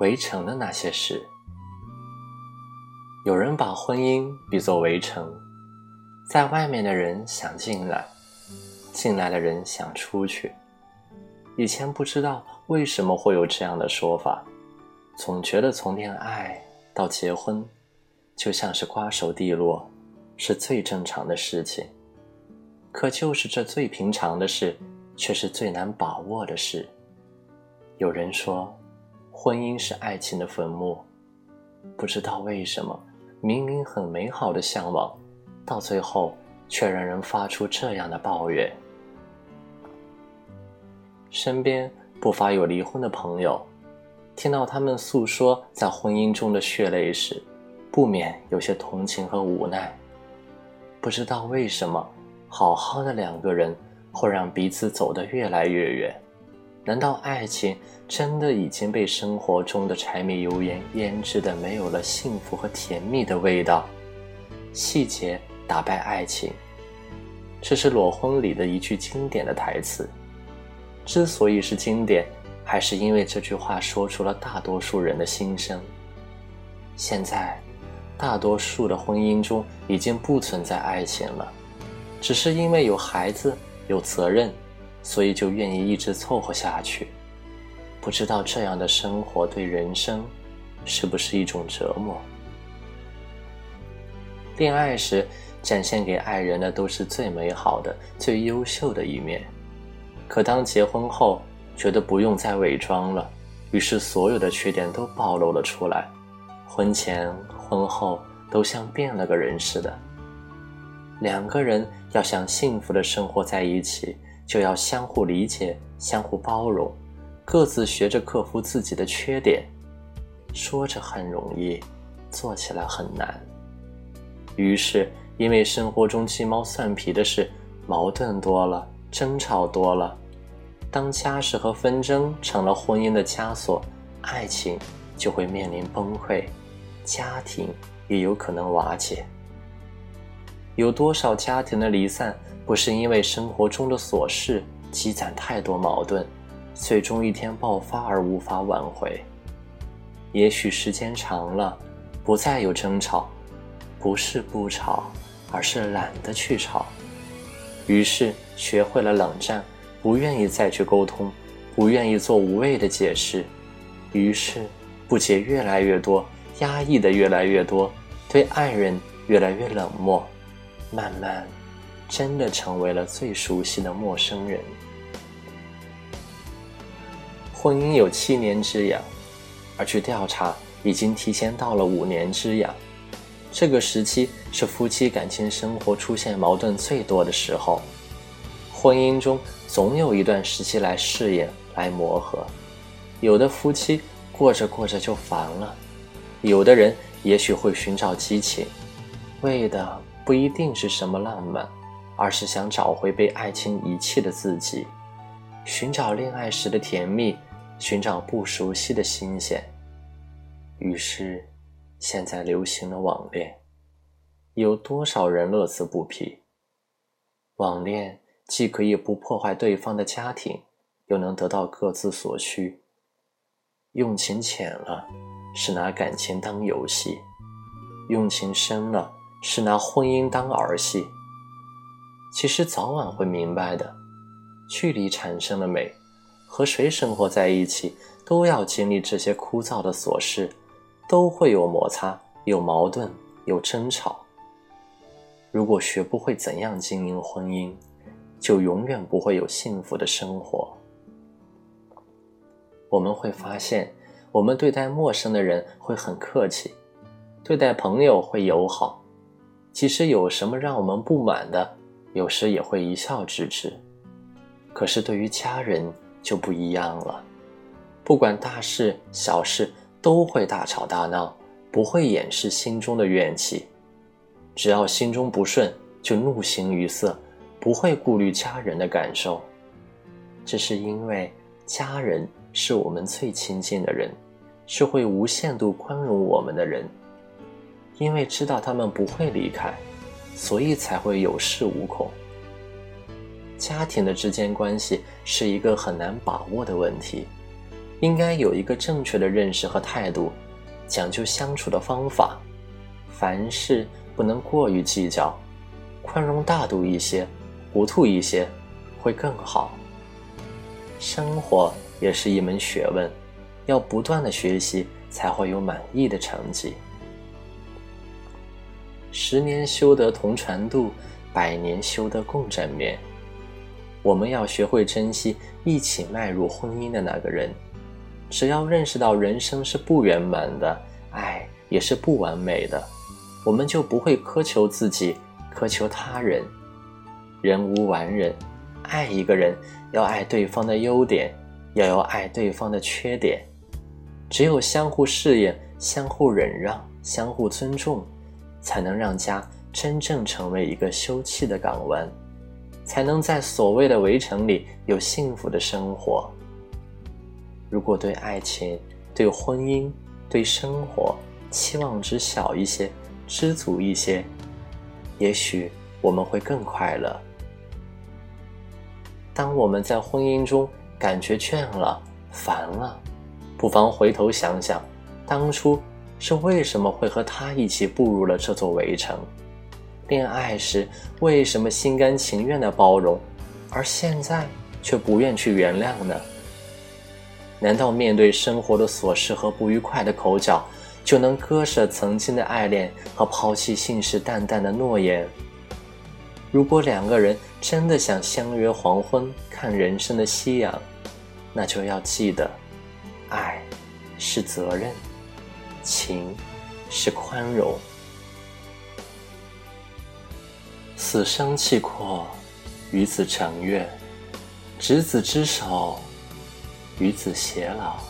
围城的那些事。有人把婚姻比作围城，在外面的人想进来，进来的人想出去。以前不知道为什么会有这样的说法，总觉得从恋爱到结婚，就像是瓜熟蒂落，是最正常的事情。可就是这最平常的事，却是最难把握的事。有人说，婚姻是爱情的坟墓。不知道为什么，明明很美好的向往，到最后却让人发出这样的抱怨。身边不乏有离婚的朋友，听到他们诉说在婚姻中的血泪时，不免有些同情和无奈。不知道为什么，好好的两个人会让彼此走得越来越远。难道爱情真的已经被生活中的柴米油盐腌制的没有了幸福和甜蜜的味道？细节打败爱情，这是《裸婚》里的一句经典的台词。之所以是经典，还是因为这句话说出了大多数人的心声。现在，大多数的婚姻中已经不存在爱情了，只是因为有孩子，有责任。所以就愿意一直凑合下去，不知道这样的生活对人生是不是一种折磨？恋爱时展现给爱人的都是最美好的、最优秀的一面，可当结婚后，觉得不用再伪装了，于是所有的缺点都暴露了出来，婚前婚后都像变了个人似的。两个人要想幸福的生活在一起。就要相互理解、相互包容，各自学着克服自己的缺点。说着很容易，做起来很难。于是，因为生活中鸡毛蒜皮的事，矛盾多了，争吵多了。当家事和纷争成了婚姻的枷锁，爱情就会面临崩溃，家庭也有可能瓦解。有多少家庭的离散？不是因为生活中的琐事积攒太多矛盾，最终一天爆发而无法挽回。也许时间长了，不再有争吵，不是不吵，而是懒得去吵。于是学会了冷战，不愿意再去沟通，不愿意做无谓的解释。于是不解越来越多，压抑的越来越多，对爱人越来越冷漠，慢慢。真的成为了最熟悉的陌生人。婚姻有七年之痒，而去调查，已经提前到了五年之痒。这个时期是夫妻感情生活出现矛盾最多的时候。婚姻中总有一段时期来适应、来磨合。有的夫妻过着过着就烦了，有的人也许会寻找激情，为的不一定是什么浪漫。而是想找回被爱情遗弃的自己，寻找恋爱时的甜蜜，寻找不熟悉的新鲜。于是，现在流行了网恋，有多少人乐此不疲？网恋既可以不破坏对方的家庭，又能得到各自所需。用情浅了，是拿感情当游戏；用情深了，是拿婚姻当儿戏。其实早晚会明白的，距离产生了美，和谁生活在一起，都要经历这些枯燥的琐事，都会有摩擦、有矛盾、有争吵。如果学不会怎样经营婚姻，就永远不会有幸福的生活。我们会发现，我们对待陌生的人会很客气，对待朋友会友好，其实有什么让我们不满的。有时也会一笑置之，可是对于家人就不一样了。不管大事小事，都会大吵大闹，不会掩饰心中的怨气。只要心中不顺，就怒形于色，不会顾虑家人的感受。这是因为家人是我们最亲近的人，是会无限度宽容我们的人，因为知道他们不会离开。所以才会有恃无恐。家庭的之间关系是一个很难把握的问题，应该有一个正确的认识和态度，讲究相处的方法，凡事不能过于计较，宽容大度一些，糊涂一些，会更好。生活也是一门学问，要不断的学习，才会有满意的成绩。十年修得同船渡，百年修得共枕眠。我们要学会珍惜一起迈入婚姻的那个人。只要认识到人生是不圆满的，爱也是不完美的，我们就不会苛求自己，苛求他人。人无完人，爱一个人要爱对方的优点，也要爱对方的缺点。只有相互适应、相互忍让、相互尊重。才能让家真正成为一个休憩的港湾，才能在所谓的围城里有幸福的生活。如果对爱情、对婚姻、对生活期望值小一些，知足一些，也许我们会更快乐。当我们在婚姻中感觉倦了、烦了，不妨回头想想，当初。是为什么会和他一起步入了这座围城？恋爱时为什么心甘情愿的包容，而现在却不愿去原谅呢？难道面对生活的琐事和不愉快的口角，就能割舍曾经的爱恋和抛弃信誓旦旦的诺言？如果两个人真的想相约黄昏看人生的夕阳，那就要记得，爱是责任。情是宽容，死生契阔，与子成悦；执子之手，与子偕老。